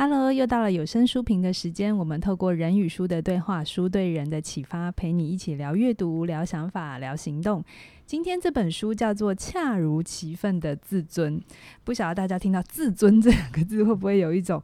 Hello，又到了有声书评的时间。我们透过人与书的对话，书对人的启发，陪你一起聊阅读、聊想法、聊行动。今天这本书叫做《恰如其分的自尊》，不晓得大家听到“自尊”这两个字，会不会有一种？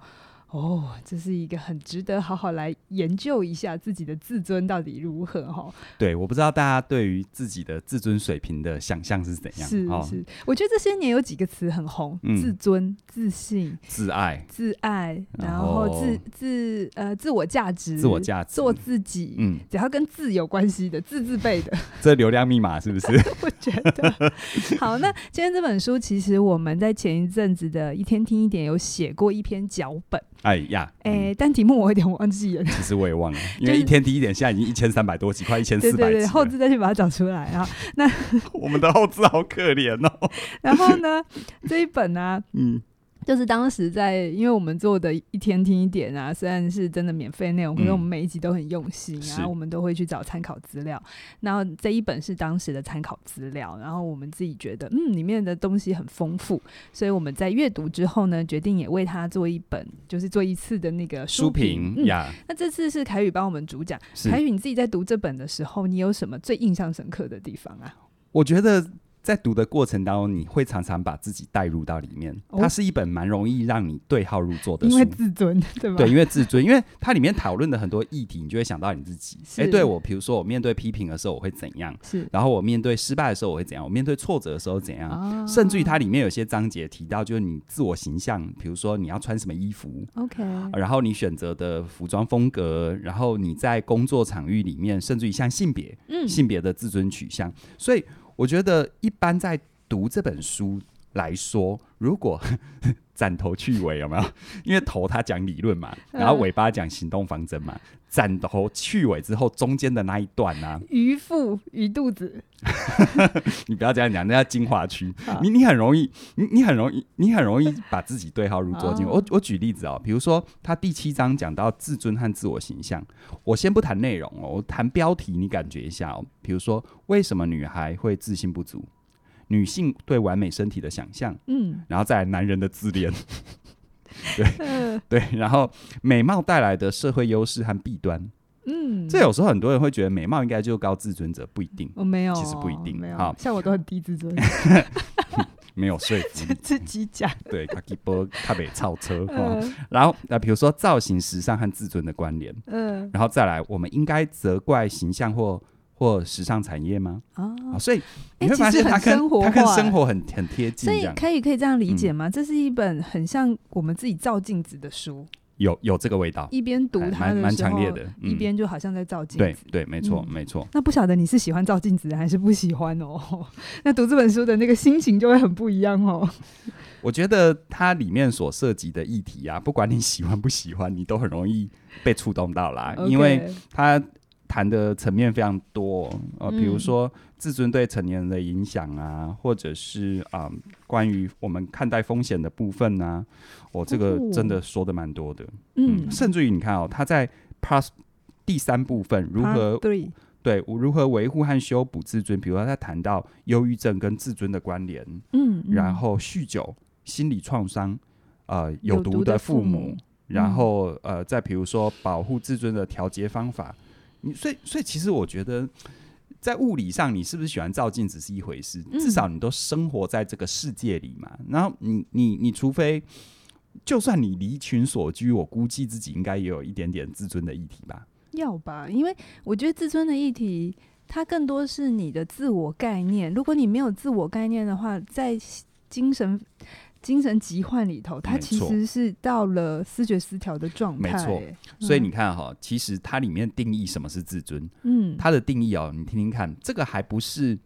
哦，这是一个很值得好好来研究一下自己的自尊到底如何哈。对，我不知道大家对于自己的自尊水平的想象是怎样。是是，我觉得这些年有几个词很红：嗯、自尊、自信、自爱、自爱，然后自自呃自我价值、自我价值、做自己。嗯，只要跟自有关系的，自自备的。这流量密码是不是？我觉得。好，那今天这本书其实我们在前一阵子的一天听一点有写过一篇脚本。哎呀，哎、欸，但题目我有点忘记了。其实我也忘了，因为一天第一点，现在已经一千三百多集，快一千四百集。对对对，后置再去把它找出来啊。那 我们的后置好可怜哦。然后呢，这一本呢、啊，嗯。就是当时在，因为我们做的一天听一点啊，虽然是真的免费内容，可是我们每一集都很用心，然后我们都会去找参考资料。然后这一本是当时的参考资料，然后我们自己觉得，嗯，里面的东西很丰富，所以我们在阅读之后呢，决定也为它做一本，就是做一次的那个书评呀。那这次是凯宇帮我们主讲，凯宇你自己在读这本的时候，你有什么最印象深刻的地方啊？我觉得。在读的过程当中，你会常常把自己带入到里面。它是一本蛮容易让你对号入座的书，因为自尊，对吧？对，因为自尊，因为它里面讨论的很多议题，你就会想到你自己。哎、欸，对我，比如说我面对批评的时候，我会怎样？是，然后我面对失败的时候，我会怎样？我面对挫折的时候怎样？哦、甚至于它里面有些章节提到，就是你自我形象，比如说你要穿什么衣服，OK，然后你选择的服装风格，然后你在工作场域里面，甚至于像性别，嗯，性别的自尊取向。所以我觉得一般在读这本书来说，如果 斩头去尾有没有？因为头他讲理论嘛，然后尾巴讲行动方针嘛。斩头去尾之后，中间的那一段呢、啊？鱼腹鱼肚子，你不要这样讲，那叫精华区。你你很容易，你你很容易，你很容易把自己对号入座进。我我举例子哦，比如说他第七章讲到自尊和自我形象，我先不谈内容哦，我谈标题，你感觉一下哦。比如说，为什么女孩会自信不足？女性对完美身体的想象，嗯，然后再来男人的自恋，对、呃、对，然后美貌带来的社会优势和弊端，嗯，这有时候很多人会觉得美貌应该就高自尊者，不一定，我没有，其实不一定，好，像我都很低自尊，没有说服 自己讲，对，卡基波卡北超车，呃、然后那比如说造型、时尚和自尊的关联，嗯、呃，然后再来，我们应该责怪形象或。或时尚产业吗？哦，所以你会发现它跟它跟生活很很贴近，所以可以可以这样理解吗？这是一本很像我们自己照镜子的书，有有这个味道。一边读它蛮强烈的，一边就好像在照镜子。对对，没错没错。那不晓得你是喜欢照镜子还是不喜欢哦？那读这本书的那个心情就会很不一样哦。我觉得它里面所涉及的议题啊，不管你喜欢不喜欢，你都很容易被触动到啦，因为它。谈的层面非常多，呃，比如说自尊对成年人的影响啊，或者是啊、呃，关于我们看待风险的部分啊，我、哦、这个真的说的蛮多的，嗯，嗯，甚至于你看哦，他在 Plus 第三部分如何对对如何维护和修补自尊，比如说他谈到忧郁症跟自尊的关联，嗯，然后酗酒、心理创伤，呃，有毒的父母，父母。然后、嗯、呃，再比如说保护自尊的调节方法。你所以所以其实我觉得，在物理上，你是不是喜欢照镜子是一回事，至少你都生活在这个世界里嘛。然后你你你除非，就算你离群所居，我估计自己应该也有一点点自尊的议题吧。要吧，因为我觉得自尊的议题，它更多是你的自我概念。如果你没有自我概念的话，在精神。精神疾患里头，它其实是到了思觉失调的状态。没错，所以你看哈，其实它里面定义什么是自尊，嗯，它的定义哦，你听听看，这个还不是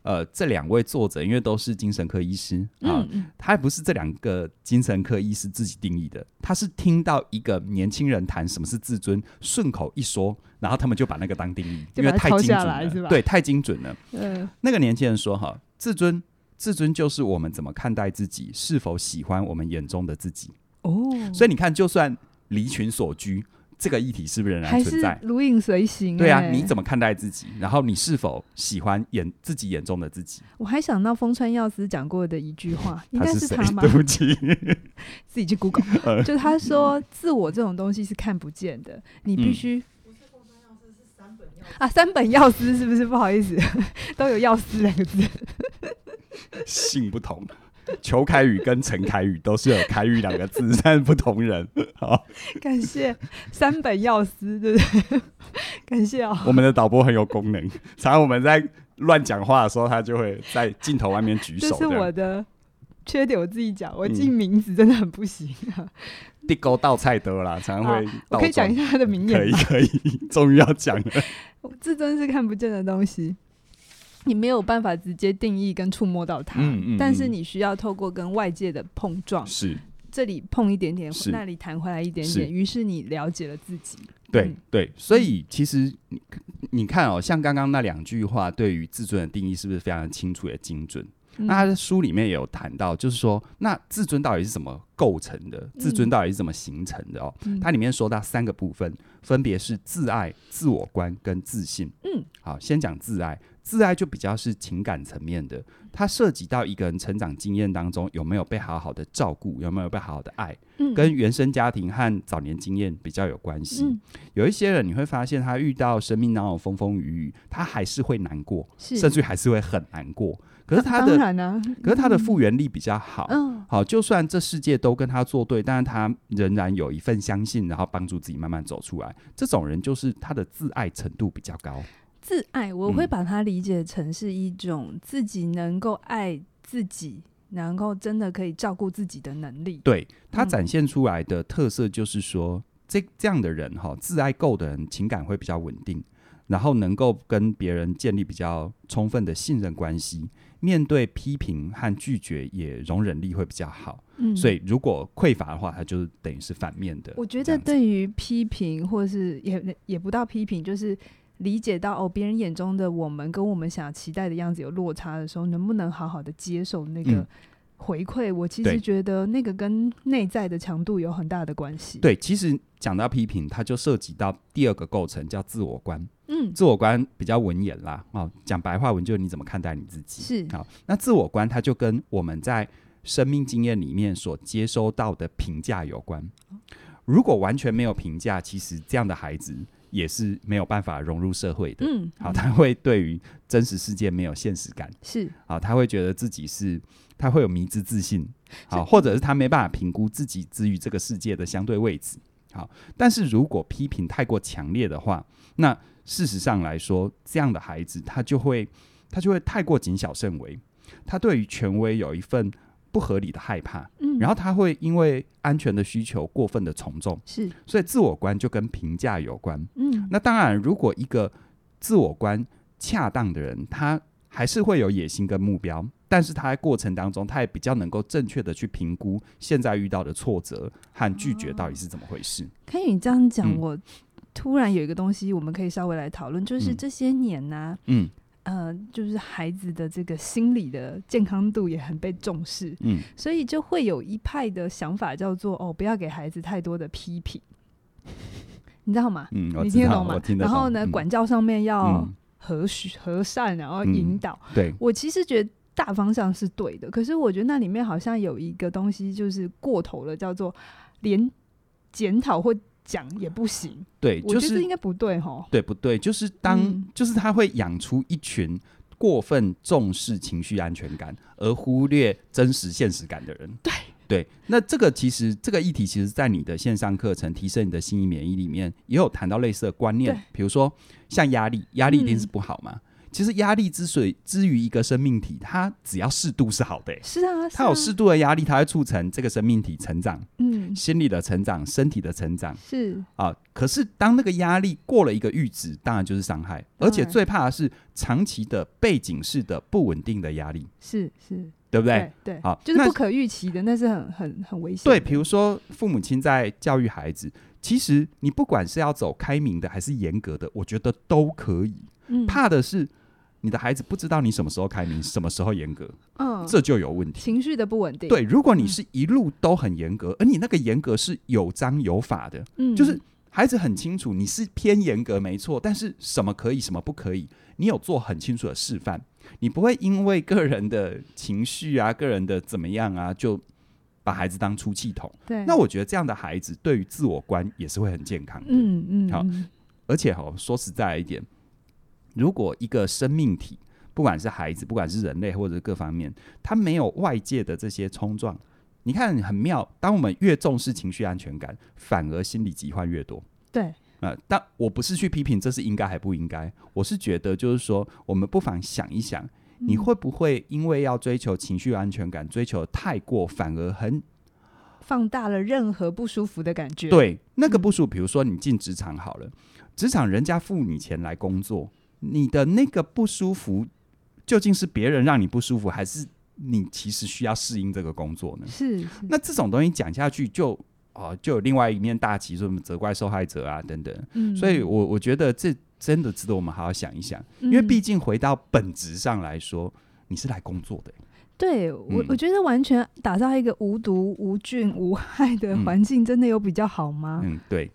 呃这两位作者，因为都是精神科医师啊，他还不是这两个精神科医师自己定义的，他是听到一个年轻人谈什么是自尊，顺口一说，然后他们就把那个当定义，因为太精准了，对，太精准了。嗯，那个年轻人说哈，自尊。自尊就是我们怎么看待自己，是否喜欢我们眼中的自己。哦，所以你看，就算离群所居，这个议题是不是仍然存在？如影随形。对啊，你怎么看待自己？然后你是否喜欢眼自己眼中的自己？我还想到风川耀司讲过的一句话，应该是他吗？对不起，自己去 Google。就他说，自我这种东西是看不见的，你必须。啊，三本药师是不是？不好意思，都有“药师”两个字。姓不同。裘凯宇跟陈凯宇都是有“凯宇”两个字，但是不同人。好，感谢三本药师，对不对？感谢啊、哦！我们的导播很有功能，常常我们在乱讲话的时候，他就会在镜头外面举手。这是我的缺点，我自己讲，我记名字真的很不行啊。地沟倒菜得啦，常常会。我可以讲一下他的名言。可以，可以，终于要讲了。这真是看不见的东西。你没有办法直接定义跟触摸到它，嗯嗯嗯，但是你需要透过跟外界的碰撞，是。这里碰一点点，那里弹回来一点点，于是，是你了解了自己。对、嗯、对，所以其实你你看哦，像刚刚那两句话，对于自尊的定义是不是非常清楚也精准？嗯、那他的书里面也有谈到，就是说，那自尊到底是怎么构成的？自尊到底是怎么形成的？哦，嗯、它里面说到三个部分，分别是自爱、自我观跟自信。嗯，好，先讲自爱。自爱就比较是情感层面的，它涉及到一个人成长经验当中有没有被好好的照顾，有没有被好好的爱，嗯、跟原生家庭和早年经验比较有关系。嗯、有一些人你会发现，他遇到生命当中风风雨雨，他还是会难过，甚至还是会很难过。可是他的，啊、可是他的复原力比较好。嗯、好，就算这世界都跟他作对，但是他仍然有一份相信，然后帮助自己慢慢走出来。这种人就是他的自爱程度比较高。自爱，我会把它理解成是一种自己能够爱自己，能够真的可以照顾自己的能力。对，他展现出来的特色就是说，这这样的人哈，自爱够的人，情感会比较稳定，然后能够跟别人建立比较充分的信任关系，面对批评和拒绝也容忍力会比较好。嗯，所以如果匮乏的话，它就是等于是反面的。我觉得对于批评，或是也也不到批评，就是。理解到哦，别人眼中的我们跟我们想期待的样子有落差的时候，能不能好好的接受那个回馈？嗯、我其实觉得那个跟内在的强度有很大的关系。对，其实讲到批评，它就涉及到第二个构成，叫自我观。嗯，自我观比较文言啦，哦，讲白话文就是你怎么看待你自己。是好，那自我观它就跟我们在生命经验里面所接收到的评价有关。如果完全没有评价，其实这样的孩子。也是没有办法融入社会的。嗯，好，他会对于真实世界没有现实感。是，好，他会觉得自己是，他会有迷之自信。好，或者是他没办法评估自己之于这个世界的相对位置。好，但是如果批评太过强烈的话，那事实上来说，这样的孩子他就会，他就会太过谨小慎微。他对于权威有一份。不合理的害怕，嗯，然后他会因为安全的需求过分的从众，是，所以自我观就跟评价有关，嗯，那当然，如果一个自我观恰当的人，他还是会有野心跟目标，但是他在过程当中，他也比较能够正确的去评估现在遇到的挫折和拒绝到底是怎么回事。可以你这样讲，嗯，我突然有一个东西，我们可以稍微来讨论，就是这些年呢，啊，嗯。呃，就是孩子的这个心理的健康度也很被重视，嗯，所以就会有一派的想法叫做哦，不要给孩子太多的批评，你知道吗？嗯，你听得懂吗？然后呢，嗯、管教上面要和和善，然后引导。嗯、对，我其实觉得大方向是对的，可是我觉得那里面好像有一个东西就是过头了，叫做连检讨或。讲也不行，对，就是、我觉得应该不对哈，对不对？就是当，嗯、就是他会养出一群过分重视情绪安全感而忽略真实现实感的人。对对，那这个其实这个议题，其实在你的线上课程提升你的心理免疫里面也有谈到类似的观念，比如说像压力，压力一定是不好嘛。嗯其实压力之所以之于一个生命体，它只要适度是好的。是啊，它有适度的压力，它会促成这个生命体成长，嗯，心理的成长，身体的成长。是啊，可是当那个压力过了一个阈值，当然就是伤害。而且最怕的是长期的背景式的不稳定的压力。是是，对不对？对，好，就是不可预期的，那是很很很危险。对，比如说父母亲在教育孩子，其实你不管是要走开明的还是严格的，我觉得都可以。嗯，怕的是。你的孩子不知道你什么时候开明，什么时候严格，嗯，这就有问题。情绪的不稳定。对，如果你是一路都很严格，而你那个严格是有章有法的，嗯，就是孩子很清楚你是偏严格没错，但是什么可以，什么不可以，你有做很清楚的示范，你不会因为个人的情绪啊、个人的怎么样啊，就把孩子当出气筒。对，那我觉得这样的孩子对于自我观也是会很健康的。嗯嗯，好，而且哈，说实在一点，如果一个生命体，不管是孩子，不管是人类，或者是各方面，他没有外界的这些冲撞。你看很妙，当我们越重视情绪安全感，反而心理疾患越多。对，呃，但我不是去批评这是应该还不应该，我是觉得就是说，我们不妨想一想，你会不会因为要追求情绪安全感，追求太过，反而很放大了任何不舒服的感觉？对，那个不舒服，比如说你进职场好了，职场人家付你钱来工作，你的那个不舒服，究竟是别人让你不舒服，还是？你其实需要适应这个工作呢？是，是。那这种东西讲下去就，就、呃、哦，就有另外一面大旗，说什么责怪受害者啊等等。嗯。所以我我觉得这真的值得我们好好想一想，嗯、因为毕竟回到本质上来说，你是来工作的。对我，嗯、我觉得完全打造一个无毒、无菌、无害的环境，真的有比较好吗？嗯，对。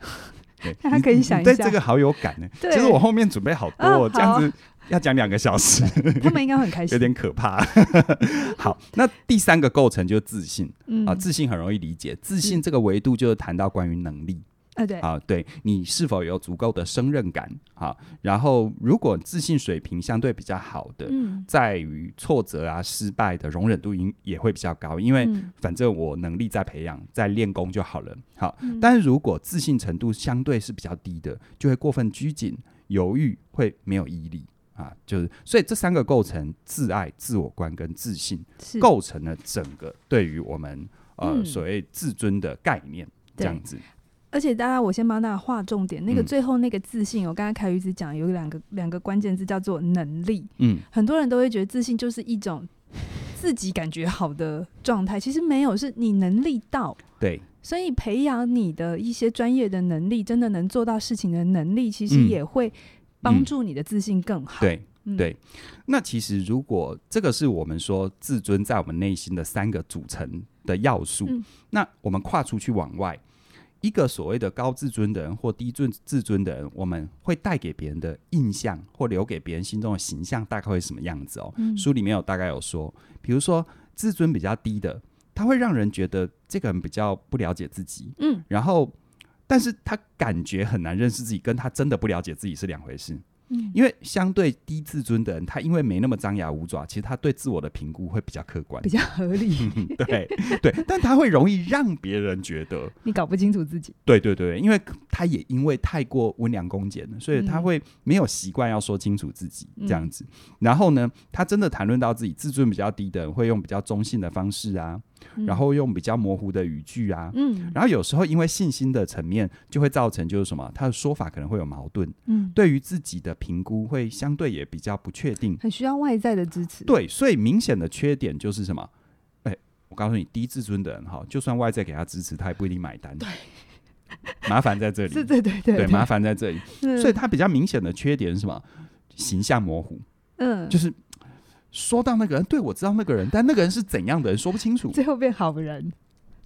对，大家可以想一下，对这个好有感呢。其实我后面准备好多，哦、这样子。要讲两个小时，他们应该很开心，有点可怕。好，那第三个构成就是自信、嗯、啊，自信很容易理解，自信这个维度就是谈到关于能力啊，对啊，对你是否有足够的胜任感啊？然后，如果自信水平相对比较好的，嗯、在于挫折啊、失败的容忍度应也会比较高，因为反正我能力在培养，在练功就好了。好，嗯、但是如果自信程度相对是比较低的，就会过分拘谨、犹豫，会没有毅力。啊，就是所以这三个构成自爱、自我观跟自信，构成了整个对于我们呃、嗯、所谓自尊的概念，这样子。而且大家，我先帮大家划重点，那个最后那个自信，嗯、我刚才凯宇子讲有两个两个关键字叫做能力。嗯，很多人都会觉得自信就是一种自己感觉好的状态，其实没有，是你能力到。对，所以培养你的一些专业的能力，真的能做到事情的能力，其实也会、嗯。帮助你的自信更好。嗯、对、嗯、对，那其实如果这个是我们说自尊在我们内心的三个组成的要素，嗯、那我们跨出去往外，一个所谓的高自尊的人或低尊自尊的人，我们会带给别人的印象或留给别人心中的形象，大概会什么样子哦？嗯、书里面有大概有说，比如说自尊比较低的，他会让人觉得这个人比较不了解自己，嗯，然后。但是他感觉很难认识自己，跟他真的不了解自己是两回事。嗯，因为相对低自尊的人，他因为没那么张牙舞爪，其实他对自我的评估会比较客观，比较合理。对对，但他会容易让别人觉得你搞不清楚自己。对对对，因为他也因为太过温良恭俭了，所以他会没有习惯要说清楚自己这样子。嗯，然后呢，他真的谈论到自己自尊比较低的人，会用比较中性的方式啊。然后用比较模糊的语句啊，嗯，然后有时候因为信心的层面，就会造成就是什么，他的说法可能会有矛盾，嗯，对于自己的评估会相对也比较不确定，很需要外在的支持。对，所以明显的缺点就是什么？哎，我告诉你，低自尊的人哈，就算外在给他支持，他也不一定买单。对，麻烦在这里，对对对对，对，麻烦在这里。所以他比较明显的缺点是什么？形象模糊，嗯，就是。说到那个人，对，我知道那个人，但那个人是怎样的人说不清楚。最后变好人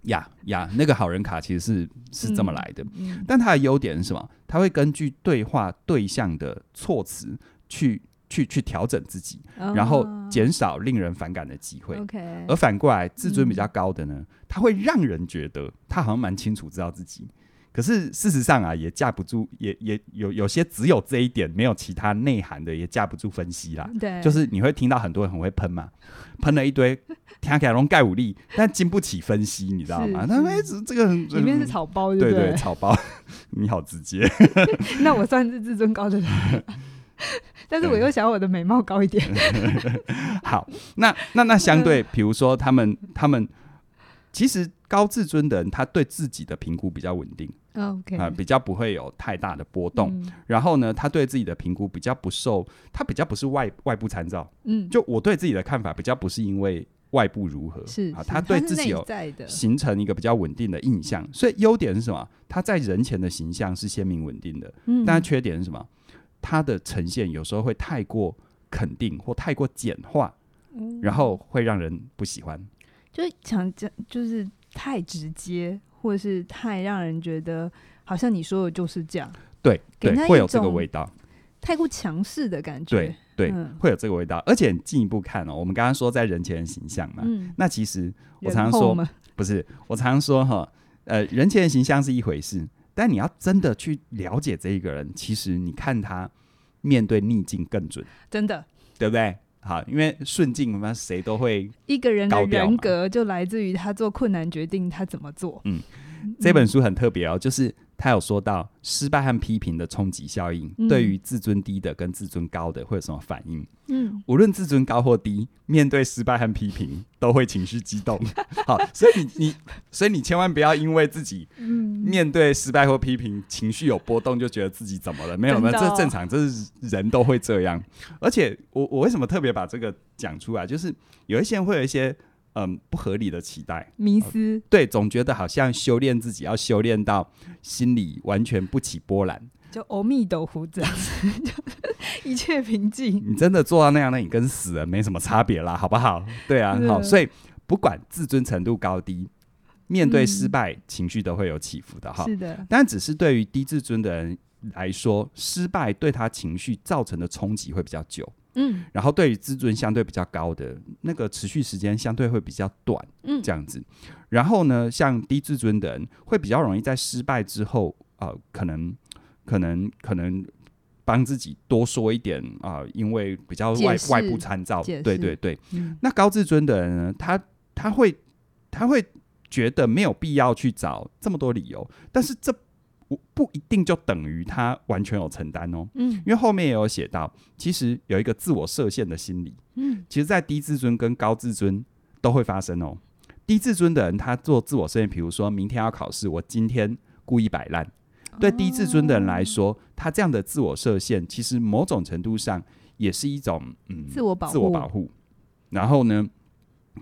呀呀，那个好人卡其实是是这么来的。嗯嗯、但他的优点是什么？他会根据对话对象的措辞去去去调整自己，哦、然后减少令人反感的机会。Okay, 而反过来，自尊比较高的呢，嗯、他会让人觉得他好像蛮清楚知道自己。可是事实上啊，也架不住，也也有有些只有这一点，没有其他内涵的，也架不住分析啦。对，就是你会听到很多人很会喷嘛，喷了一堆，听起来拢盖武力，但经不起分析，你知道吗？他们这个里面是草包，对对，草包，你好直接。那我算是自尊高的人，但是我又想我的美貌高一点。好，那那那相对，比如说他们他们。其实高自尊的人，他对自己的评估比较稳定，OK 啊，比较不会有太大的波动。嗯、然后呢，他对自己的评估比较不受，他比较不是外外部参照。嗯，就我对自己的看法比较不是因为外部如何，是啊，他对自己有形成一个比较稳定的印象。所以优点是什么？他在人前的形象是鲜明稳定的。嗯，但缺点是什么？他的呈现有时候会太过肯定或太过简化，嗯、然后会让人不喜欢。就想讲，就是太直接，或者是太让人觉得好像你说的就是这样，对，对，会有这个味道，太过强势的感觉，对对、嗯，会有这个味道。而且进一步看哦，我们刚刚说在人前的形象嘛，嗯、那其实我常常说，不是，我常常说哈，呃，人前的形象是一回事，但你要真的去了解这一个人，其实你看他面对逆境更准，真的，对不对？好，因为顺境，我们谁都会。一个人的人格就来自于他做困难决定，他怎么做。嗯，这本书很特别哦，就是。他有说到失败和批评的冲击效应，嗯、对于自尊低的跟自尊高的会有什么反应？嗯，无论自尊高或低，面对失败和批评都会情绪激动。好，所以你你，所以你千万不要因为自己面对失败或批评情绪有波动，就觉得自己怎么了？没有没有，这正常，这是人都会这样。而且我我为什么特别把这个讲出来？就是有一些人会有一些。嗯，不合理的期待，迷思，呃、对，总觉得好像修炼自己要修炼到心里完全不起波澜，就阿弥陀佛这样子，一切平静。你真的做到那样，那你跟死人没什么差别啦，好不好？对啊，好，所以不管自尊程度高低，面对失败，嗯、情绪都会有起伏的哈。是的，但只是对于低自尊的人来说，失败对他情绪造成的冲击会比较久。嗯，然后对于自尊相对比较高的那个持续时间相对会比较短，嗯，这样子。然后呢，像低自尊的人会比较容易在失败之后，呃，可能可能可能帮自己多说一点啊，呃，因为比较外外部参照，对对对。嗯，那高自尊的人呢，他他会他会觉得没有必要去找这么多理由，但是这。不不一定就等于他完全有承担哦，嗯，因为后面也有写到，其实有一个自我设限的心理，嗯，其实，在低自尊跟高自尊都会发生哦。低自尊的人，他做自我设限，比如说明天要考试，我今天故意摆烂。对低自尊的人来说，他这样的自我设限，其实某种程度上也是一种嗯自我保护，自我保护。然后呢，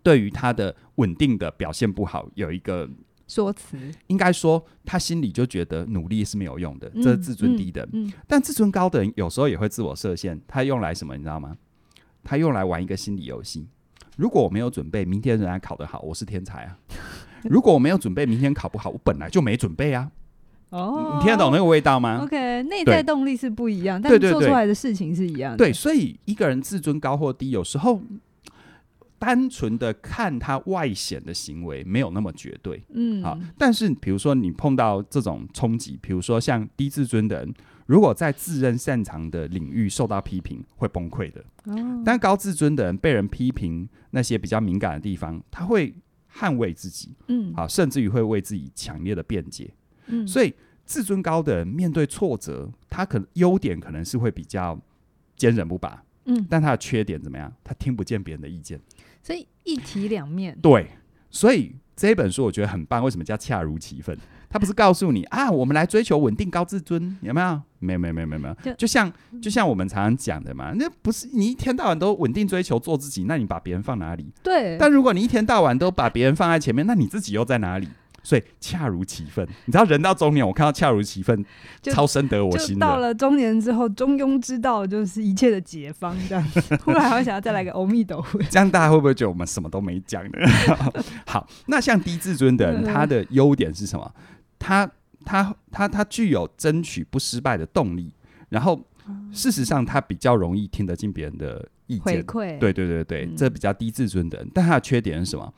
对于他的稳定的表现不好，有一个。说辞应该说，他心里就觉得努力是没有用的，这是自尊低的。嗯但自尊高的人有时候也会自我设限，他用来什么？你知道吗？他用来玩一个心理游戏。如果我没有准备，明天仍然考得好，我是天才啊！如果我没有准备，明天考不好，我本来就没准备啊！哦，你听得懂那个味道吗？OK，内在动力是不一样，但做出来的事情是一样的。对，所以一个人自尊高或低，有时候。单纯的看他外显的行为没有那么绝对，嗯，好，但是比如说你碰到这种冲击，比如说像低自尊的人，如果在自认擅长的领域受到批评，会崩溃的。哦，但高自尊的人被人批评那些比较敏感的地方，他会捍卫自己，嗯，啊，甚至于会为自己强烈的辩解，嗯，所以自尊高的人面对挫折，他可能优点可能是会比较坚韧不拔，嗯，但他的缺点怎么样？他听不见别人的意见。所以一体两面，对，所以这本书我觉得很棒。为什么叫恰如其分？他不是告诉你啊，我们来追求稳定高自尊，有没有？没有，没有，没有，没有，没有。就，就像就像我们常常讲的嘛，那不是你一天到晚都稳定追求做自己，那你把别人放哪里？对。但如果你一天到晚都把别人放在前面，那你自己又在哪里？所以恰如其分，你知道人到中年，我看到恰如其分，超深得我心。到了中年之后，中庸之道就是一切的解方，这样。突然还会想要再来个阿弥陀佛，这样大家会不会觉得我们什么都没讲呢？好，那像低自尊的人，他的优点是什么？他他他他具有争取不失败的动力，然后事实上他比较容易听得进别人的意见，回馈。对对对对，这比较低自尊的人，但他的缺点是什么？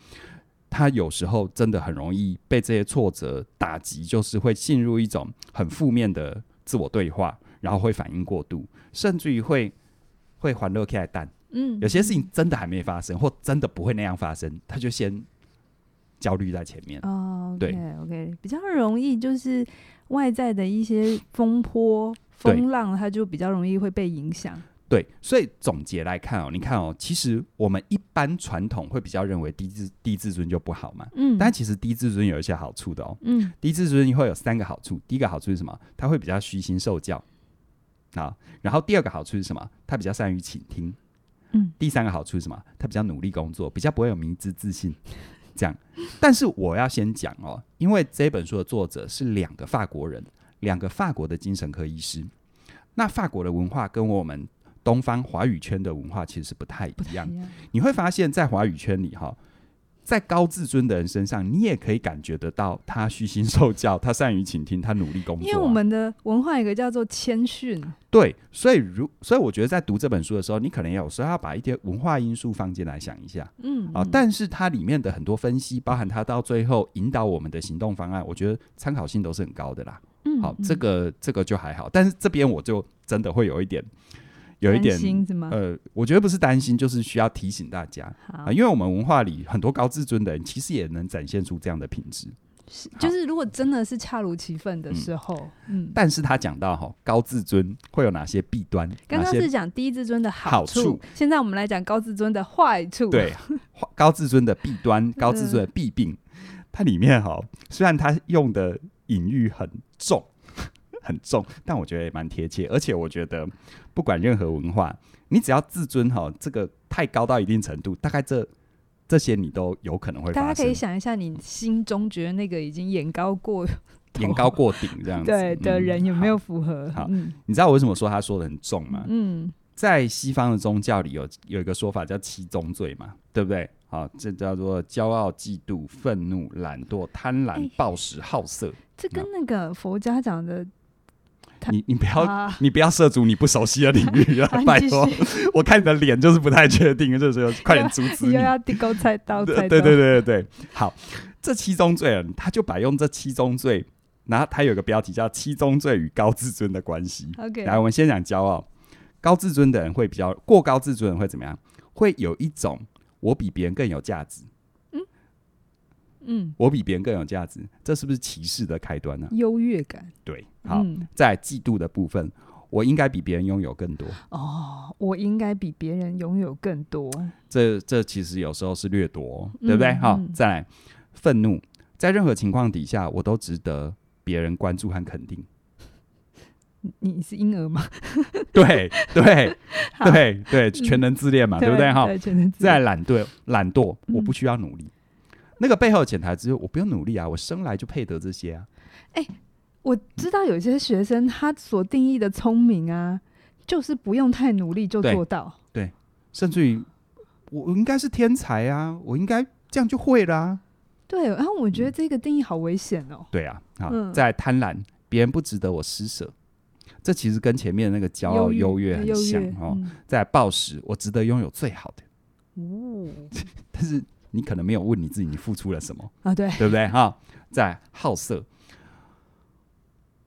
他有时候真的很容易被这些挫折打击，就是会进入一种很负面的自我对话，然后会反应过度，甚至于会会欢乐开来蛋。嗯，有些事情真的还没发生，或真的不会那样发生，他就先焦虑在前面。哦，okay, 对，OK，比较容易就是外在的一些风波、风浪，他就比较容易会被影响。对，所以总结来看哦，你看哦，其实我们一般传统会比较认为低自低自尊就不好嘛，嗯，但其实低自尊有一些好处的哦，嗯，低自尊会有三个好处，第一个好处是什么？他会比较虚心受教，啊，然后第二个好处是什么？他比较善于倾听，嗯，第三个好处是什么？他比较努力工作，比较不会有迷之自信，这样。但是我要先讲哦，因为这本书的作者是两个法国人，两个法国的精神科医师，那法国的文化跟我们。东方华语圈的文化其实是不太一样。你会发现在华语圈里哈，在高自尊的人身上，你也可以感觉得到他虚心受教，他善于倾听，他努力工作、啊。因为我们的文化有个叫做谦逊，对，所以如所以我觉得在读这本书的时候，你可能有时候要把一些文化因素放进来想一下，嗯，啊，但是它里面的很多分析，包含它到最后引导我们的行动方案，我觉得参考性都是很高的啦。嗯，好，这个这个就还好，但是这边我就真的会有一点。有一点，呃，我觉得不是担心，就是需要提醒大家啊、呃，因为我们文化里很多高自尊的人，其实也能展现出这样的品质。是，就是如果真的是恰如其分的时候，嗯。嗯，但是他讲到哈，高自尊会有哪些弊端？刚刚是讲低自尊的好处，好处，现在我们来讲高自尊的坏处。对，高自尊的弊端，高自尊的弊病，它里面哈，虽然它用的隐喻很重。很重，但我觉得也蛮贴切，而且我觉得不管任何文化，你只要自尊哈，这个太高到一定程度，大概这这些你都有可能会发生。大家可以想一下，你心中觉得那个已经眼高过眼高过顶这样子对的人有没有符合？嗯、好，好嗯、你知道我为什么说他说的很重吗？嗯，在西方的宗教里有有一个说法叫七宗罪嘛，对不对？好，这叫做骄傲、嫉妒、愤怒、懒惰、贪婪、暴食、好色。这跟那个佛家讲的。你你不要、啊、你不要涉足你不熟悉的领域 啊！拜托，我看你的脸就是不太确定，就是快点阻止你。又要地沟菜刀，对对对对对对。好，这七宗罪啊，他就把用这七宗罪，然后他有个标题叫“七宗罪与高自尊的关系”。OK，来，我们先讲骄傲。高自尊的人会比较过高自尊的人会怎么样？会有一种我比别人更有价值。嗯嗯，我比别人更有价值，这是不是歧视的开端呢？优越感，对。好，嗯、在嫉妒的部分，我应该比别人拥有更多。哦，我应该比别人拥有更多。这这其实有时候是掠夺，嗯、对不对？好，再来，愤怒，在任何情况底下，我都值得别人关注和肯定。你是婴儿吗？对对 对对，全能自恋嘛，对不对？哈，再来懒惰，懒惰，我不需要努力。嗯、那个背后的潜台词，我不用努力啊，我生来就配得这些啊。欸我知道有些学生他所定义的聪明啊，就是不用太努力就做到。对，对，甚至于我应该是天才啊，我应该这样就会啦、啊。对，然后我觉得这个定义好危险哦。对啊，好，在贪婪，别人不值得我施舍，这其实跟前面那个骄傲优越很像哦。在暴食，我值得拥有最好的。哦，但是你可能没有问你自己，你付出了什么啊？对，对不对？哈，在好色。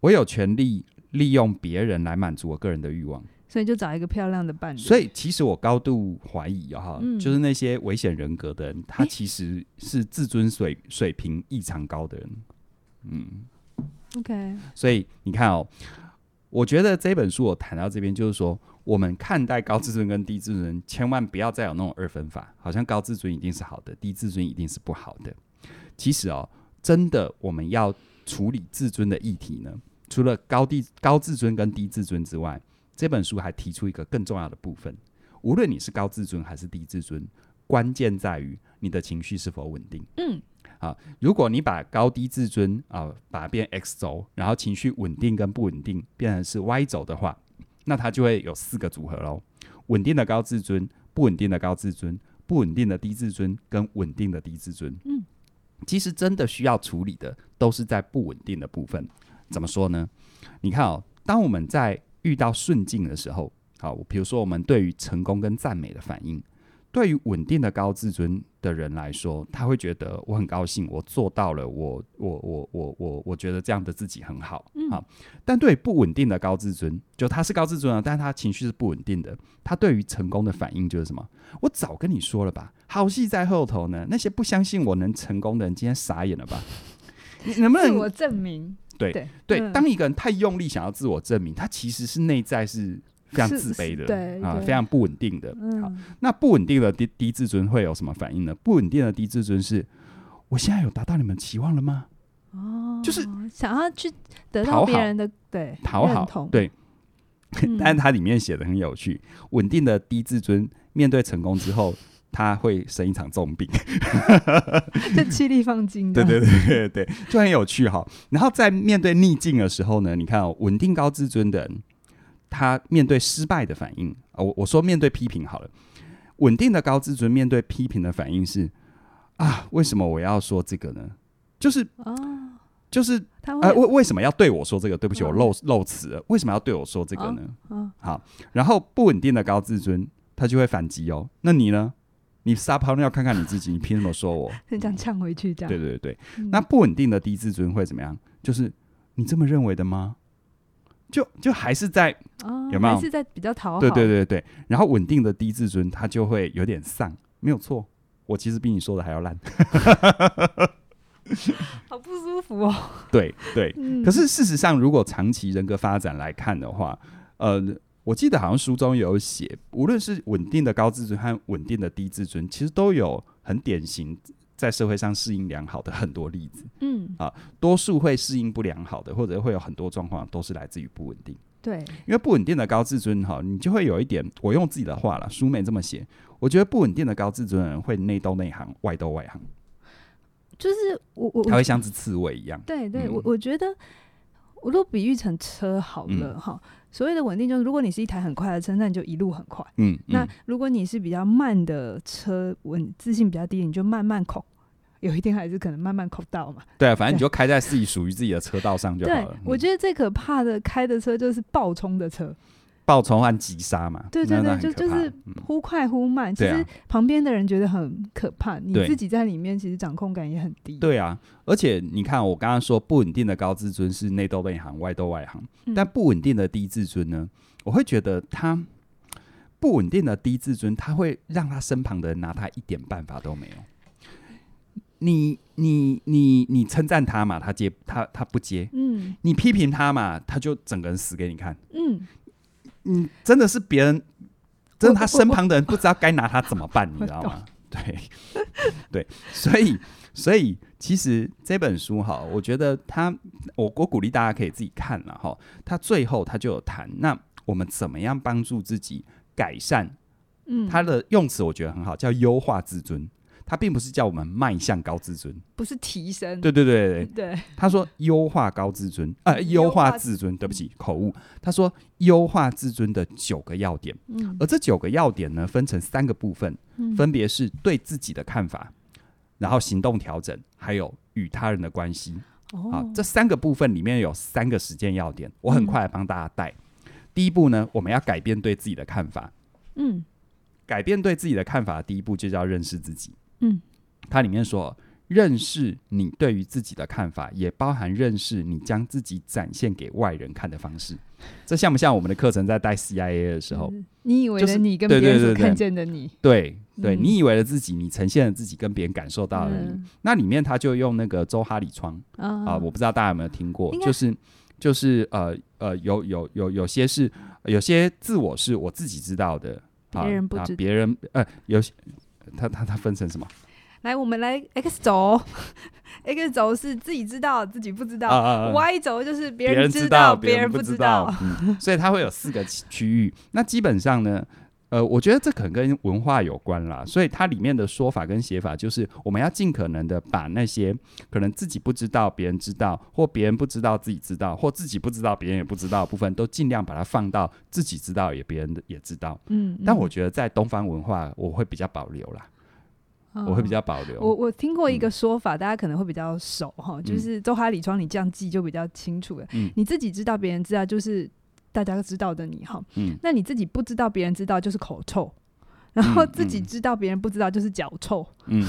我有权利利用别人来满足我个人的欲望，所以就找一个漂亮的伴侣。所以其实我高度怀疑哈，嗯、就是那些危险人格的人，他其实是自尊水水平异常高的人。嗯，OK。所以你看哦，我觉得这本书我谈到这边，就是说我们看待高自尊跟低自尊，千万不要再有那种二分法，好像高自尊一定是好的，低自尊一定是不好的。其实哦，真的我们要处理自尊的议题呢。除了高低高自尊跟低自尊之外，这本书还提出一个更重要的部分：无论你是高自尊还是低自尊，关键在于你的情绪是否稳定。嗯，啊，如果你把高低自尊啊把它变 X 轴，然后情绪稳定跟不稳定变成是 Y 轴的话，那它就会有四个组合喽：稳定的高自尊、不稳定的高自尊、不稳定的低自尊跟稳定的低自尊。嗯，其实真的需要处理的都是在不稳定的部分。怎么说呢？你看哦，当我们在遇到顺境的时候，好，比如说我们对于成功跟赞美的反应，对于稳定的高自尊的人来说，他会觉得我很高兴，我做到了，我我我我我我觉得这样的自己很好，嗯、好。但对于不稳定的高自尊，就他是高自尊啊，但是他情绪是不稳定的，他对于成功的反应就是什么？我早跟你说了吧，好戏在后头呢。那些不相信我能成功的人，今天傻眼了吧？你能不能自我证明？对对，对嗯、当一个人太用力想要自我证明，他其实是内在是非常自卑的，对啊，非常不稳定的。嗯、好，那不稳定的低低自尊会有什么反应呢？不稳定的低自尊是，我现在有达到你们期望了吗？哦，就是想要去得到别人的对讨好，对。嗯、但是它里面写的很有趣，稳定的低自尊面对成功之后。他会生一场重病，就气力放尽。对对对对对，就很有趣哈。然后在面对逆境的时候呢，你看哦，稳定高自尊的人，他面对失败的反应啊，我我说面对批评好了，稳定的高自尊面对批评的反应是啊，为什么我要说这个呢？就是哦，就是他为、呃、为什么要对我说这个？对不起，我漏漏词了。为什么要对我说这个呢？哦、好，然后不稳定的高自尊，他就会反击哦。那你呢？你撒泡尿看看你自己，你凭什么说我？这样呛回去，这样。对对对，嗯、那不稳定的低自尊会怎么样？就是你这么认为的吗？就就还是在、哦、有没有？还是在比较讨好？对对对对。然后稳定的低自尊，他就会有点丧，没有错。我其实比你说的还要烂，好不舒服哦。对对，嗯、可是事实上，如果长期人格发展来看的话，呃，我记得好像书中有写，无论是稳定的高自尊和稳定的低自尊，其实都有很典型在社会上适应良好的很多例子。嗯啊，多数会适应不良好的，或者会有很多状况，都是来自于不稳定。对，因为不稳定的高自尊哈，你就会有一点，我用自己的话了，书没这么写。我觉得不稳定的高自尊的人会内斗内行，外斗外行，就是我我他会像只刺猬一样。对对，我我觉得我都比喻成车好了哈。所谓的稳定，就是如果你是一台很快的车，那你就一路很快。嗯，那如果你是比较慢的车，稳自信比较低，你就慢慢控。有一天还是可能慢慢扣到嘛。对啊，反正你就开在自己属于自己的车道上就好了。对，我觉得最可怕的开的车就是暴冲的车，暴冲和急杀嘛。对对对，就就是忽快忽慢。其实旁边的人觉得很可怕，你自己在里面其实掌控感也很低。对啊，而且你看我刚刚说不稳定的高自尊是内斗内行，外斗外行。但不稳定的低自尊呢？我会觉得他不稳定的低自尊，他会让他身旁的人拿他一点办法都没有。你你你你称赞他嘛，他接他他不接，嗯，你批评他嘛，他就整个人死给你看，嗯，嗯，真的是别人，真的他身旁的人不知道该拿他怎么办，你知道吗？对，对，所以所以其实这本书哈，我觉得他，我我鼓励大家可以自己看了哈，他最后他就有谈，那我们怎么样帮助自己改善？嗯，他的用词我觉得很好，叫优化自尊。他并不是叫我们迈向高自尊，不是提升。对对对对，对他说优化高自尊，呃，优化自尊。对不起，口误。他说优化自尊的九个要点，嗯，而这九个要点呢，分成三个部分，嗯，分别是对自己的看法，然后行动调整，还有与他人的关系。哦，好，这三个部分里面有三个实践要点，我很快来帮大家带。嗯，第一步呢，我们要改变对自己的看法。嗯，改变对自己的看法的第一步就叫认识自己。嗯，它里面说，认识你对于自己的看法，也包含认识你将自己展现给外人看的方式。这像不像我们的课程在带 CIA 的时候？你以为的你跟别人所看见的你，对对，你以为的自己，你呈现的自己跟别人感受到的你。那里面他就用那个周哈里窗啊，我不知道大家有没有听过，就是就是呃呃，有有有有些是有些自我是我自己知道的，别人不知，别人呃有些。它它它分成什么？来，我们来 X 轴，X 轴是自己知道自己不知道，，Y 轴就是别人知道别人不知道，嗯，所以它会有四个区域。那基本上呢，呃，我觉得这可能跟文化有关啦。所以它里面的说法跟写法就是，我们要尽可能的把那些可能自己不知道别人知道，或别人不知道自己知道，或自己不知道别人也不知道的部分，都尽量把它放到自己知道也别人也知道。嗯，嗯，但我觉得在东方文化，我会比较保留啦。我会比较保留。我我听过一个说法，大家可能会比较熟哈，就是周哈里窗，你这样记就比较清楚了。你自己知道，别人知道，就是大家都知道的你哈。那你自己不知道，别人知道，就是口臭。然后自己知道，别人不知道，就是脚臭。嗯，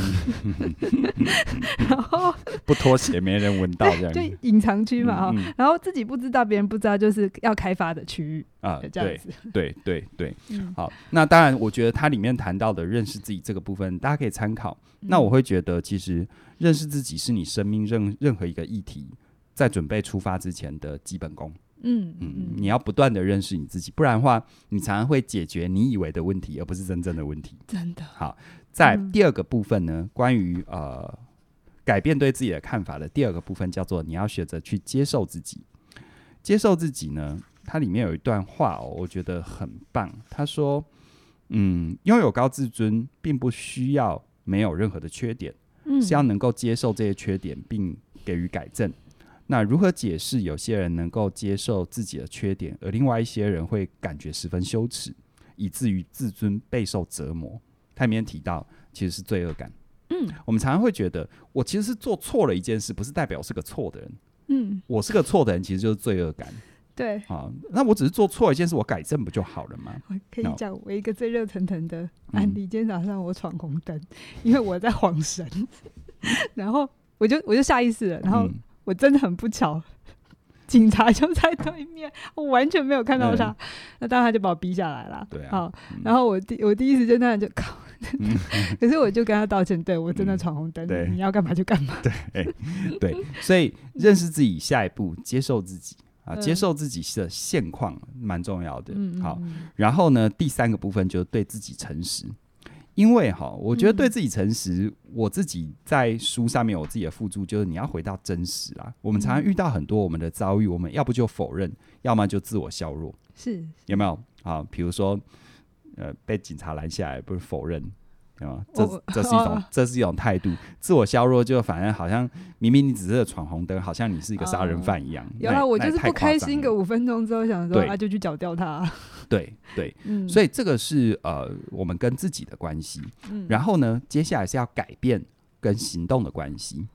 然后不脱鞋没人闻到这样，就隐藏区嘛哈。然后自己不知道，别人不知道，就是要开发的区域啊。这样子，对对对对。好，那当然，我觉得它里面谈到的认识自己这个部分，大家可以参考。那我会觉得，其实认识自己是你生命任任何一个议题在准备出发之前的基本功。嗯嗯，你要不断的认识你自己，不然的话，你常常会解决你以为的问题，而不是真正的问题。真的。好，在第二个部分呢，关于呃改变对自己的看法的第二个部分，叫做你要学着去接受自己。接受自己呢，它里面有一段话哦，我觉得很棒。他说：“嗯，拥有高自尊，并不需要没有任何的缺点，嗯，是要能够接受这些缺点，并给予改正。”那如何解释有些人能够接受自己的缺点，而另外一些人会感觉十分羞耻，以至于自尊备受折磨？他里面提到，其实是罪恶感。嗯嗯，我们常常会觉得，我其实是做错了一件事，不是代表我是个错的人。嗯，我是个错的人，其实就是罪恶感。对，啊，那我只是做错一件事，我改正不就好了吗？我可以讲我一个最热腾腾的案例，今天早上我闯红灯，因为我在晃神，然后我就我就下意识了，然后我真的很不巧。警察就在对面，我完全没有看到他，嗯、那当然他就把我逼下来了。对啊，好，然后我第我第一时间当然就靠，嗯、可是我就跟他道歉，对我真的闯红灯，嗯、你要干嘛就干嘛。对，欸、对，所以认识自己，下一步接受自己啊，接受自己的现况蛮重要的。嗯、好，然后呢，第三个部分就是对自己诚实。因为哈，我觉得对自己诚实，嗯、我自己在书上面有我自己的附注，就是你要回到真实啊。我们常常遇到很多我们的遭遇，我们要不就否认，要么就自我削弱，是有没有啊？比如说，呃，被警察拦下来，不是否认。啊，这这是一种，这是一种态度，自我削弱，就反正好像明明你只是闯红灯，好像你是一个杀人犯一样。有啊，我就是不开心个五分钟之后，想说啊，就去绞掉他。对对，所以这个是呃，我们跟自己的关系。然后呢，接下来是要改变跟行动的关系。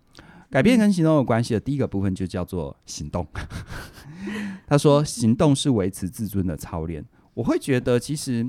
改变跟行动的关系的第一个部分就叫做行动。他说，行动是维持自尊的操练。我会觉得其实。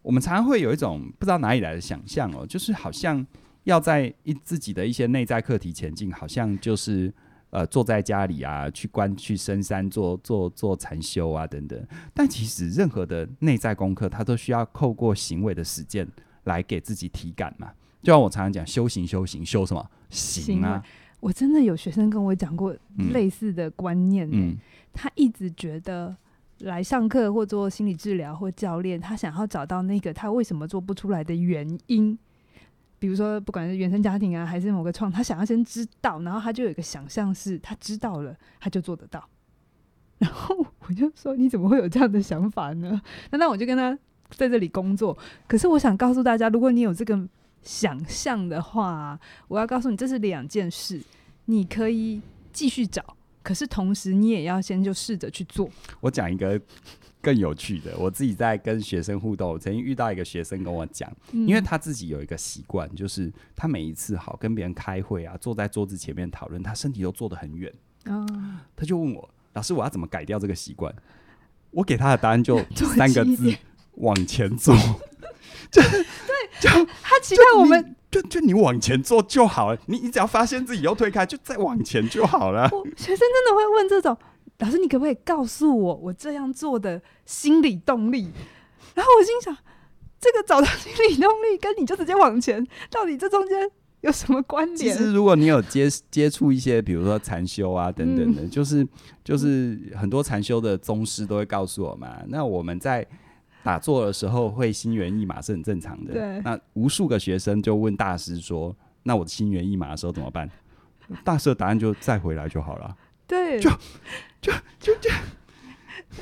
我们常常会有一种不知道哪里来的想象哦，就是好像要在一自己的一些内在课题前进，好像就是呃坐在家里啊，去关去深山做做做禅修啊等等。但其实任何的内在功课，它都需要透过行为的实践来给自己体感嘛。就像我常常讲，修行修行修什么行啊？我真的有学生跟我讲过类似的观念，嗯，他一直觉得。来上课或做心理治疗或教练，他想要找到那个他为什么做不出来的原因，比如说不管是原生家庭啊，还是某个创，他想要先知道，然后他就有一个想象是，他知道了他就做得到。然后我就说，你怎么会有这样的想法呢？那那我就跟他在这里工作。可是我想告诉大家，如果你有这个想象的话，我要告诉你，这是两件事，你可以继续找。可是同时，你也要先就试着去做。我讲一个更有趣的，我自己在跟学生互动，我曾经遇到一个学生跟我讲，嗯、因为他自己有一个习惯，就是他每一次好跟别人开会啊，坐在桌子前面讨论，他身体都坐得很远。哦、他就问我，老师，我要怎么改掉这个习惯？我给他的答案就 三个字：往前走。就 对，就他期待我们。就就你往前做就好了，你你只要发现自己又推开，就再往前就好了。学生真的会问这种，老师，你可不可以告诉我我这样做的心理动力？然后我心想，这个找到心理动力跟你就直接往前，到底这中间有什么关联？其实如果你有接接触一些，比如说禅修啊等等的，嗯、就是就是很多禅修的宗师都会告诉我嘛，那我们在。打坐的时候会心猿意马是很正常的。对。那无数个学生就问大师说：“那我心猿意马的时候怎么办？”大师的答案就再回来就好了。对。就就就就，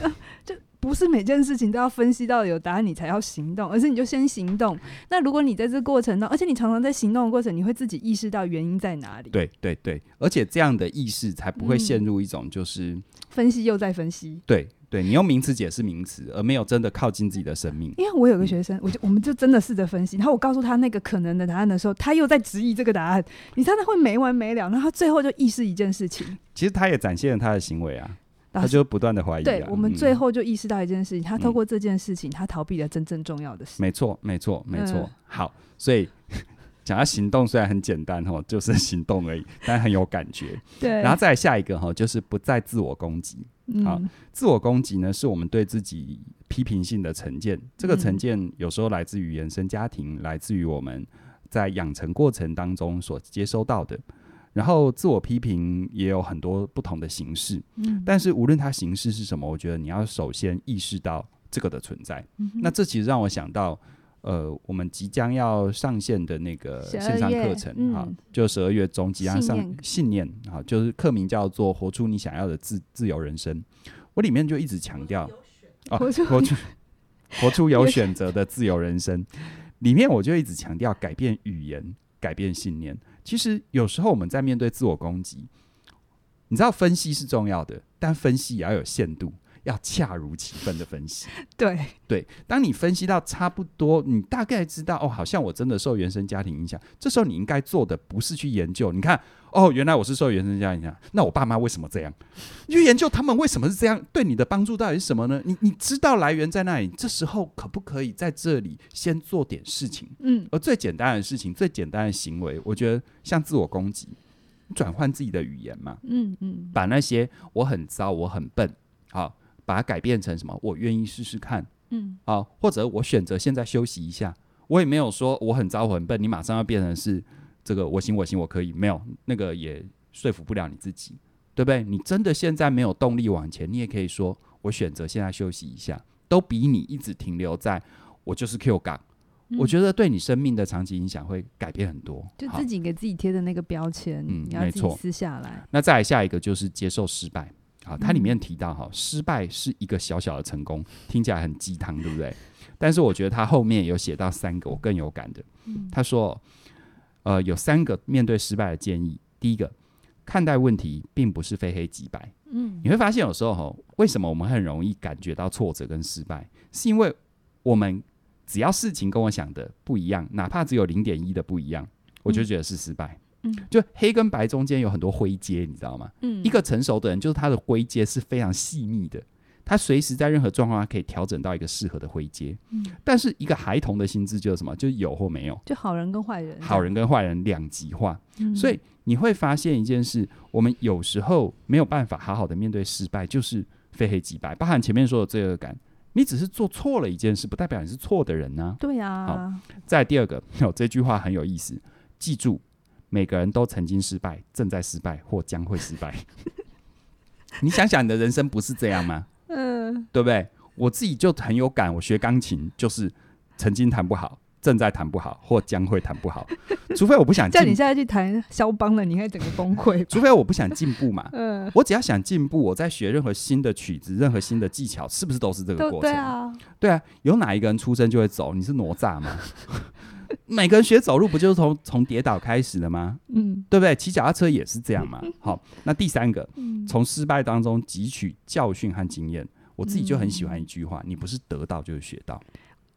就不是每件事情都要分析到有答案你才要行动，而是你就先行动。那如果你在这过程中，而且你常常在行动的过程，你会自己意识到原因在哪里。对对对，而且这样的意识才不会陷入一种就是、嗯、分析又再分析。对。对，你用名词解释名词，而没有真的靠近自己的生命。因为我有个学生，我就我们就真的试着分析，然后我告诉他那个可能的答案的时候，他又在质疑这个答案。你知道他会没完没了，然后他最后就意识一件事情。其实他也展现了他的行为啊，他就不断的怀疑啊。对，我们最后就意识到一件事情，他透过这件事情，他逃避了真正重要的事。没错，没错，没错。好，所以讲到行动虽然很简单哦，就是行动而已，但很有感觉。对，然后再下一个哈，就是不再自我攻击。好，自我攻击呢，是我们对自己批评性的成见。这个成见有时候来自于原生家庭，来自于我们在养成过程当中所接收到的。然后，自我批评也有很多不同的形式。嗯，但是无论它形式是什么，我觉得你要首先意识到这个的存在。那这其实让我想到。呃，我们即将要上线的那个线上课程啊、嗯，就十二月中即将上信念啊，就是课名叫做“活出你想要的自自由人生”。我里面就一直强调，啊活出活出有选择的自由人生。里面我就一直强调改变语言，改变信念。其实有时候我们在面对自我攻击，你知道分析是重要的，但分析也要有限度。要恰如其分的分析。对对，当你分析到差不多，你大概知道哦，好像我真的受原生家庭影响。这时候你应该做的不是去研究，你看哦，原来我是受原生家庭影响，那我爸妈为什么这样？你去研究他们为什么是这样，对你的帮助到底是什么呢？你你知道来源在那里，这时候可不可以在这里先做点事情？嗯，而最简单的事情，最简单的行为，我觉得像自我攻击。转换自己的语言嘛，嗯嗯，把那些我很糟、我很笨，好，把它改变成什么？我愿意试试看，嗯，好，或者我选择现在休息一下。我也没有说我很糟、我很笨，你马上要变成是这个我行我行我可以，没有那个也说服不了你自己，对不对？你真的现在没有动力往前，你也可以说我选择现在休息一下，都比你一直停留在我就是 Q 港。我觉得对你生命的长期影响会改变很多，就自己给自己贴的那个标签，嗯，你要自己撕下来。那再来下一个就是接受失败，好，它里面提到哈，失败是一个小小的成功，听起来很鸡汤，对不对？但是我觉得他后面有写到三个我更有感的，他说，呃，有三个面对失败的建议。第一个，看待问题并不是非黑即白，嗯，你会发现有时候哈，为什么我们很容易感觉到挫折跟失败，是因为我们。只要事情跟我想的不一样，哪怕只有零点一的不一样，我就觉得是失败。嗯，就黑跟白中间有很多灰阶，你知道吗？嗯，一个成熟的人就是他的灰阶是非常细腻的，他随时在任何状况下可以调整到一个适合的灰阶。嗯，但是一个孩童的心智就是什么？就是有或没有，就好人跟坏人，好人跟坏人两极化。嗯，所以你会发现一件事，我们有时候没有办法好好的面对失败，就是非黑即白，包含前面说的罪恶感。你只是做错了一件事，不代表你是错的人呢、啊。对呀、啊。好，再第二个，有、哦、这句话很有意思，记住，每个人都曾经失败，正在失败，或将会失败。你想想，你的人生不是这样吗？嗯，对不对？我自己就很有感，我学钢琴就是曾经弹不好。正在弹不好，或将会弹不好，除非我不想叫你现在去弹肖邦了，你会整个崩溃。除非我不想进步嘛，嗯，我只要想进步，我在学任何新的曲子、任何新的技巧，是不是都是这个过程？对啊，对啊，有哪一个人出生就会走？你是哪吒吗？每个人学走路不就是从从跌倒开始的吗？嗯，对不对？骑脚踏车也是这样嘛。好，那第三个，从失败当中汲取教训和经验。我自己就很喜欢一句话：你不是得到就是学到。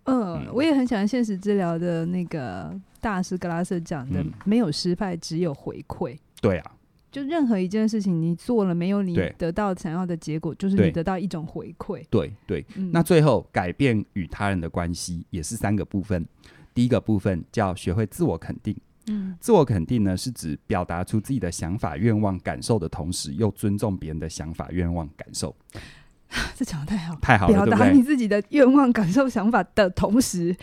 嗯，我也很喜欢现实治疗的那个大师格拉瑟讲的，没有失败，只有回馈。对啊，就任何一件事情你做了，没有你得到想要的结果，就是你得到一种回馈。对对，那最后改变与他人的关系也是三个部分。第一个部分叫学会自我肯定。嗯，自我肯定呢，是指表达出自己的想法、愿望、感受的同时，又尊重别人的想法、愿望、感受。这讲的太好，太好了，表达你自己的愿望、感受、想法的同时，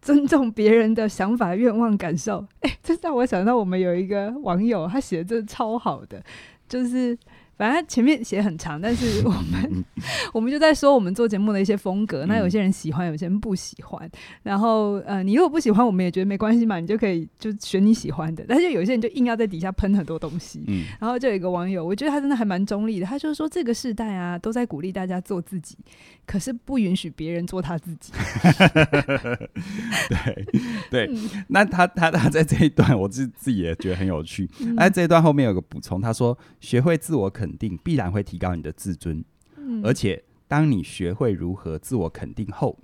尊重别人的想法、愿望、感受。哎，这让我想到我们有一个网友，他写的这超好的，就是。反正前面写很长，但是我们 我们就在说我们做节目的一些风格。那有些人喜欢，有些人不喜欢。然后呃，你如果不喜欢，我们也觉得没关系嘛，你就可以就选你喜欢的。但是有些人就硬要在底下喷很多东西。嗯。然后就有一个网友，我觉得他真的还蛮中立的。他就说这个世代啊，都在鼓励大家做自己，可是不允许别人做他自己。对 对，嗯、那他他他在这一段，我自自己也觉得很有趣。那、嗯，这一段后面有个补充，他说学会自我肯。肯定必然会提高你的自尊，嗯，而且当你学会如何自我肯定后，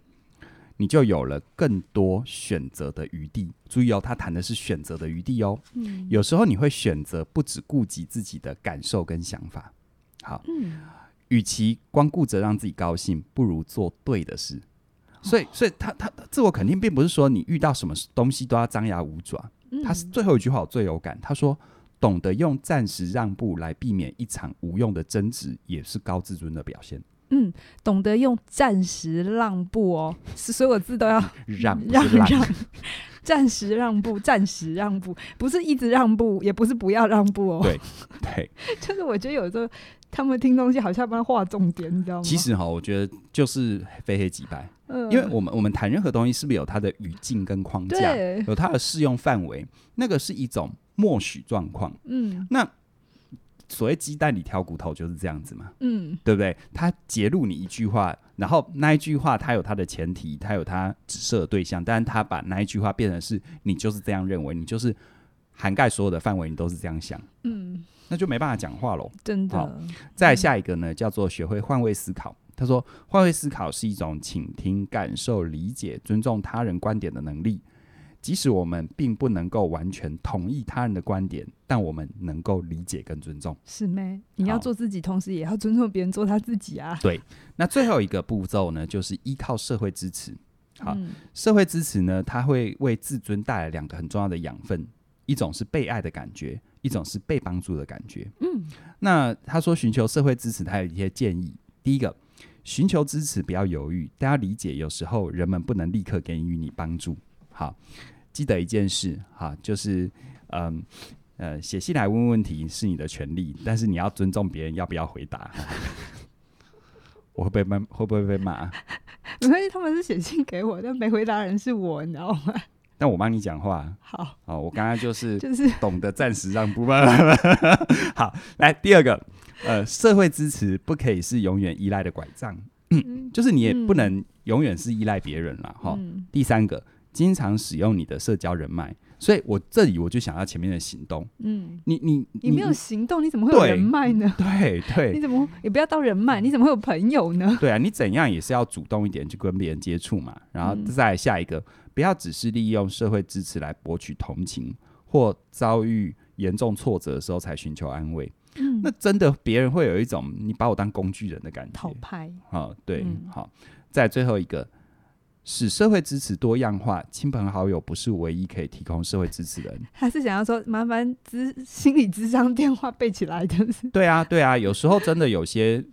你就有了更多选择的余地。注意哦，他谈的是选择的余地哦。嗯，有时候你会选择不只顾及自己的感受跟想法。好，嗯，与其光顾着让自己高兴，不如做对的事。所以，所以他他自我肯定并不是说你遇到什么东西都要张牙舞爪。他是最后一句话我最有感，他说。懂得用暂时让步来避免一场无用的争执，也是高自尊的表现。嗯，懂得用暂时让步哦，是所有字都要让让让，暂时让步，暂时让步，不是一直让步，也不是不要让步哦。对 对，就是我觉得有时候他们听东西好像帮他画重点，你知道吗？其实哈，我觉得就是非黑即白。嗯，因为我们我们谈任何东西，是不是有它的语境跟框架，有它的适用范围？那个是一种。默许状况，嗯，那所谓鸡蛋里挑骨头就是这样子嘛，嗯，对不对？他揭露你一句话，然后那一句话它有它的前提，它有它指涉的对象，但是他把那一句话变成是你就是这样认为，你就是涵盖所有的范围，你都是这样想，嗯，那就没办法讲话喽，真的。好，再下一个呢，叫做学会换位思考。他说，换位思考是一种倾听、感受、理解、尊重他人观点的能力。即使我们并不能够完全同意他人的观点，但我们能够理解跟尊重。是咩？你要做自己，同时也要尊重别人做他自己啊。对。那最后一个步骤呢，就是依靠社会支持。好，嗯、社会支持呢，它会为自尊带来两个很重要的养分，一种是被爱的感觉，一种是被帮助的感觉。嗯。那他说寻求社会支持，他有一些建议。第一个，寻求支持不要犹豫，大家理解，有时候人们不能立刻给予你帮助。好。记得一件事，哈，就是，嗯，呃，写信来问问题是你的权利，但是你要尊重别人要不要回答。我会被骂，会不会被骂？没关系，他们是写信给我，但没回答人是我，你知道吗？但我帮你讲话。好，好，我刚刚就是就是懂得暂时让步。好，来第二个，呃，社会支持不可以是永远依赖的拐杖，嗯，就是你也不能永远是依赖别人了，哈、嗯。第三个。经常使用你的社交人脉，所以我这里我就想要前面的行动。嗯，你你你没有行动，你怎么会有人脉呢？对对，你怎么也不要到人脉，你怎么会有朋友呢？对啊，你怎样也是要主动一点去跟别人接触嘛。然后再下一个，嗯、不要只是利用社会支持来博取同情，或遭遇严重挫折的时候才寻求安慰。嗯，那真的别人会有一种你把我当工具人的感觉。讨拍啊，对，嗯、好，在最后一个。使社会支持多样化，亲朋好友不是唯一可以提供社会支持的人。还是想要说，麻烦咨心理咨商电话背起来的。对啊，对啊，有时候真的有些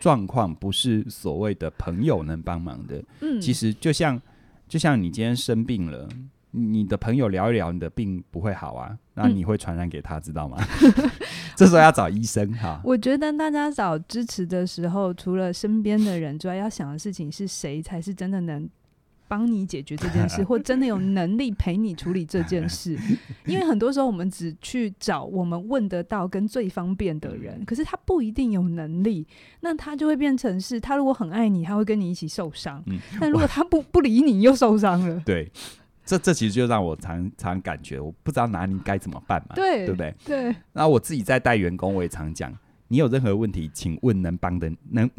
状况不是所谓的朋友能帮忙的。嗯，其实就像就像你今天生病了，你的朋友聊一聊，你的病不会好啊，那你会传染给他，知道吗？这时候要找医生哈。我觉得大家找支持的时候，除了身边的人之外，要想的事情是谁才是真的能。帮你解决这件事，或真的有能力陪你处理这件事，因为很多时候我们只去找我们问得到跟最方便的人，可是他不一定有能力，那他就会变成是，他如果很爱你，他会跟你一起受伤，嗯，但如果他不 不理你，又受伤了。对，这这其实就让我常常感觉，我不知道哪里该怎么办嘛，对，对不对？对。然后我自己在带员工，我也常讲，你有任何问题，请问能帮的能。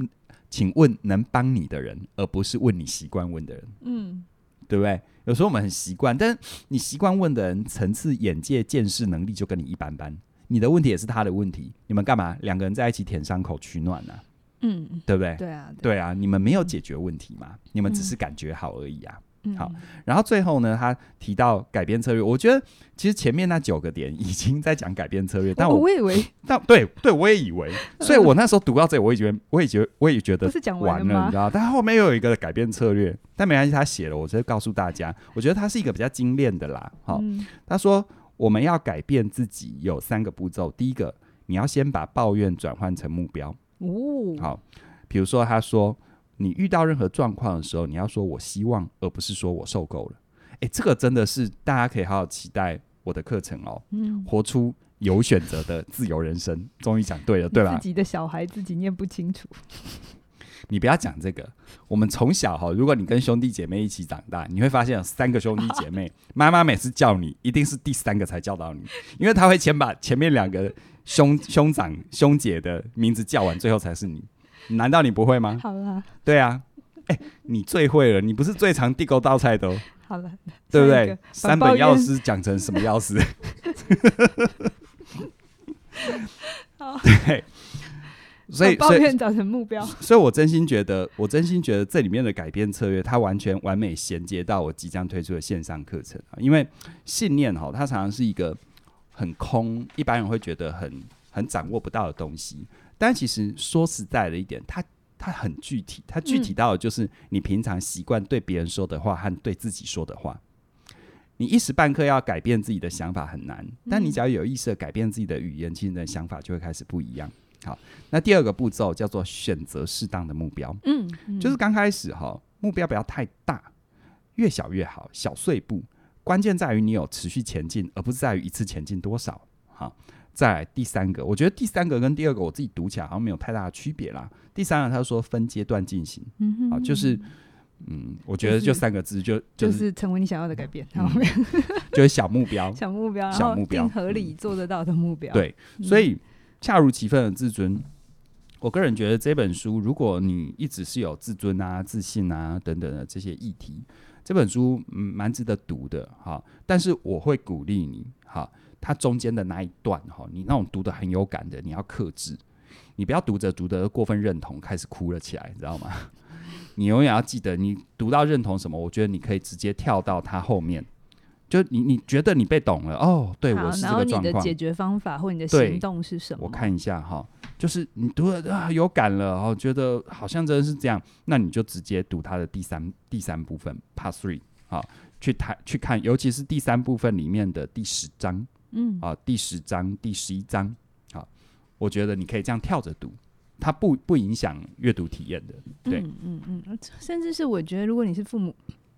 请问能帮你的人，而不是问你习惯问的人。嗯，对不对？有时候我们很习惯，但是你习惯问的人，层次、眼界、见识、能力就跟你一般般。你的问题也是他的问题，你们干嘛？两个人在一起舔伤口取暖呢？嗯，对不对？对啊，对啊，你们没有解决问题嘛？你们只是感觉好而已啊。好，然后最后呢，他提到改变策略，我觉得其实前面那九个点已经在讲改变策略，但我，我以为，但对对，我也以为，所以我那时候读到这里，我也觉得，我也觉得，我也觉得是讲完了，你知道？但后面又有一个改变策略，但没关系，他写了，我直接告诉大家，我觉得他是一个比较精炼的啦。好，嗯、他说我们要改变自己有三个步骤，第一个，你要先把抱怨转换成目标。哦，好，比如说他说。你遇到任何状况的时候，你要说“我希望”，而不是说我受够了。诶，这个真的是大家可以好好期待我的课程哦。嗯，活出有选择的自由人生，终于讲对了，对吧？自己的小孩自己念不清楚，你不要讲这个。我们从小哈，如果你跟兄弟姐妹一起长大，你会发现有三个兄弟姐妹，妈妈每次叫你，一定是第三个才叫到你，因为他会先把前面两个兄兄长兄姐的名字叫完，最后才是你。难道你不会吗？好了，对啊，哎、欸，你最会了，你不是最常地沟道菜的哦。好了，对不对？三本药师讲成什么药师？好，对，所以抱怨找成目标所，所以我真心觉得，我真心觉得这里面的改变策略，它完全完美衔接到我即将推出的线上课程啊。因为信念哈，它常常是一个很空，一般人会觉得很很掌握不到的东西。但其实说实在的一点，它它很具体，它具体到的就是你平常习惯对别人说的话和对自己说的话。你一时半刻要改变自己的想法很难，但你只要有意识的改变自己的语言，其实你的想法就会开始不一样。好，那第二个步骤叫做选择适当的目标。嗯，嗯，就是刚开始哈，目标不要太大，越小越好，小碎步。关键在于你有持续前进，而不是在于一次前进多少。好。再来第三个，我觉得第三个跟第二个我自己读起来好像没有太大的区别啦。第三个他说分阶段进行，嗯哼，好，就是嗯，我觉得就三个字，就就是、就是成为你想要的改变，嗯、就是 小目标，小目标，小目标，合理做得到的目标。对，所以恰如其分的自尊，我个人觉得这本书，如果你一直是有自尊啊、自信啊等等的这些议题，这本书嗯蛮值得读的哈。但是我会鼓励你哈，它中间的那一段哈，你那种读得很有感的，你要克制，你不要读着读着过分认同，开始哭了起来，你知道吗？你永远要记得，你读到认同什么，我觉得你可以直接跳到它后面。就你你觉得你被懂了哦？对，我是这个状况。然后你的解决方法或你的行动是什么？我看一下哈，就是你读了啊有感了，哦，觉得好像真的是这样，那你就直接读它的第三第三部分 Part Three 啊，去谈去看，尤其是第三部分里面的第十章，嗯啊，第十章第十一章啊，我觉得你可以这样跳着读，它不不影响阅读体验的。对，嗯嗯嗯，甚至是我觉得，如果你是父母。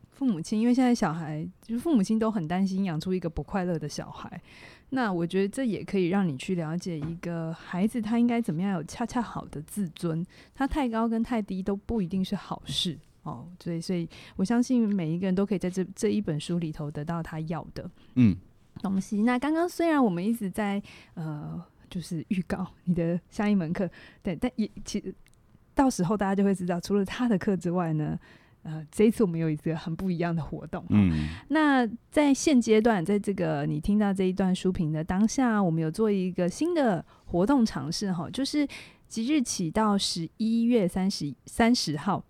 父母亲，因为现在小孩就是父母亲都很担心养出一个不快乐的小孩，那我觉得这也可以让你去了解一个孩子他应该怎么样有恰恰好的自尊，他太高跟太低都不一定是好事哦。所以，所以我相信每一个人都可以在这这一本书里头得到他要的嗯东西。嗯、那刚刚虽然我们一直在呃，就是预告你的下一门课，对，但也其实到时候大家就会知道，除了他的课之外呢。呃，这一次我们有一个很不一样的活动。嗯，那在现阶段，在这个你听到这一段书评的当下，我们有做一个新的活动尝试哈，就是即日起到十一月三十三十号，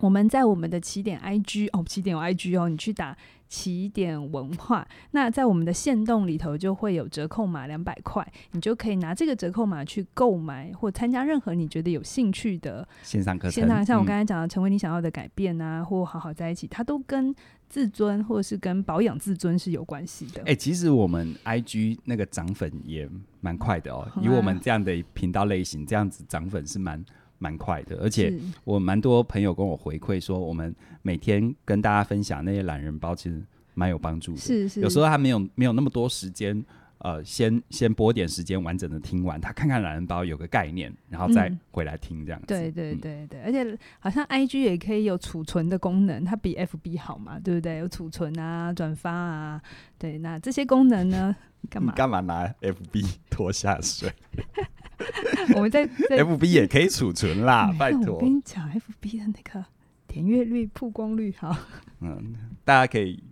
我们在我们的起点 IG 哦，起点有 IG 哦，你去打。起点文化，那在我们的线动里头就会有折扣码两百块，你就可以拿这个折扣码去购买或参加任何你觉得有兴趣的线上课程。线上像我刚才讲的，成为你想要的改变啊，嗯、或好好在一起，它都跟自尊或者是跟保养自尊是有关系的。哎、欸，其实我们 IG 那个涨粉也蛮快的哦，以我们这样的频道类型，这样子涨粉是蛮。蛮快的，而且我蛮多朋友跟我回馈说，我们每天跟大家分享那些懒人包，其实蛮有帮助的。是是，有时候他没有没有那么多时间，呃，先先拨点时间完整的听完，他看看懒人包有个概念，然后再回来听这样子。对对对对，而且好像 IG 也可以有储存的功能，它比 FB 好嘛，对不对？有储存啊、转发啊，对，那这些功能呢，干嘛？干嘛拿 FB 拖下水？我们在，在 FB 也可以储存啦，拜托。我跟你讲，FB 的那个点阅率、曝光率好。嗯，大家可以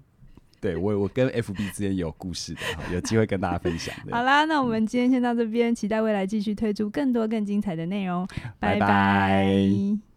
对我，我跟 FB 之间有故事的，有机会跟大家分享。好啦，那我们今天先到这边，期待未来继续推出更多更精彩的内容。拜拜。拜拜。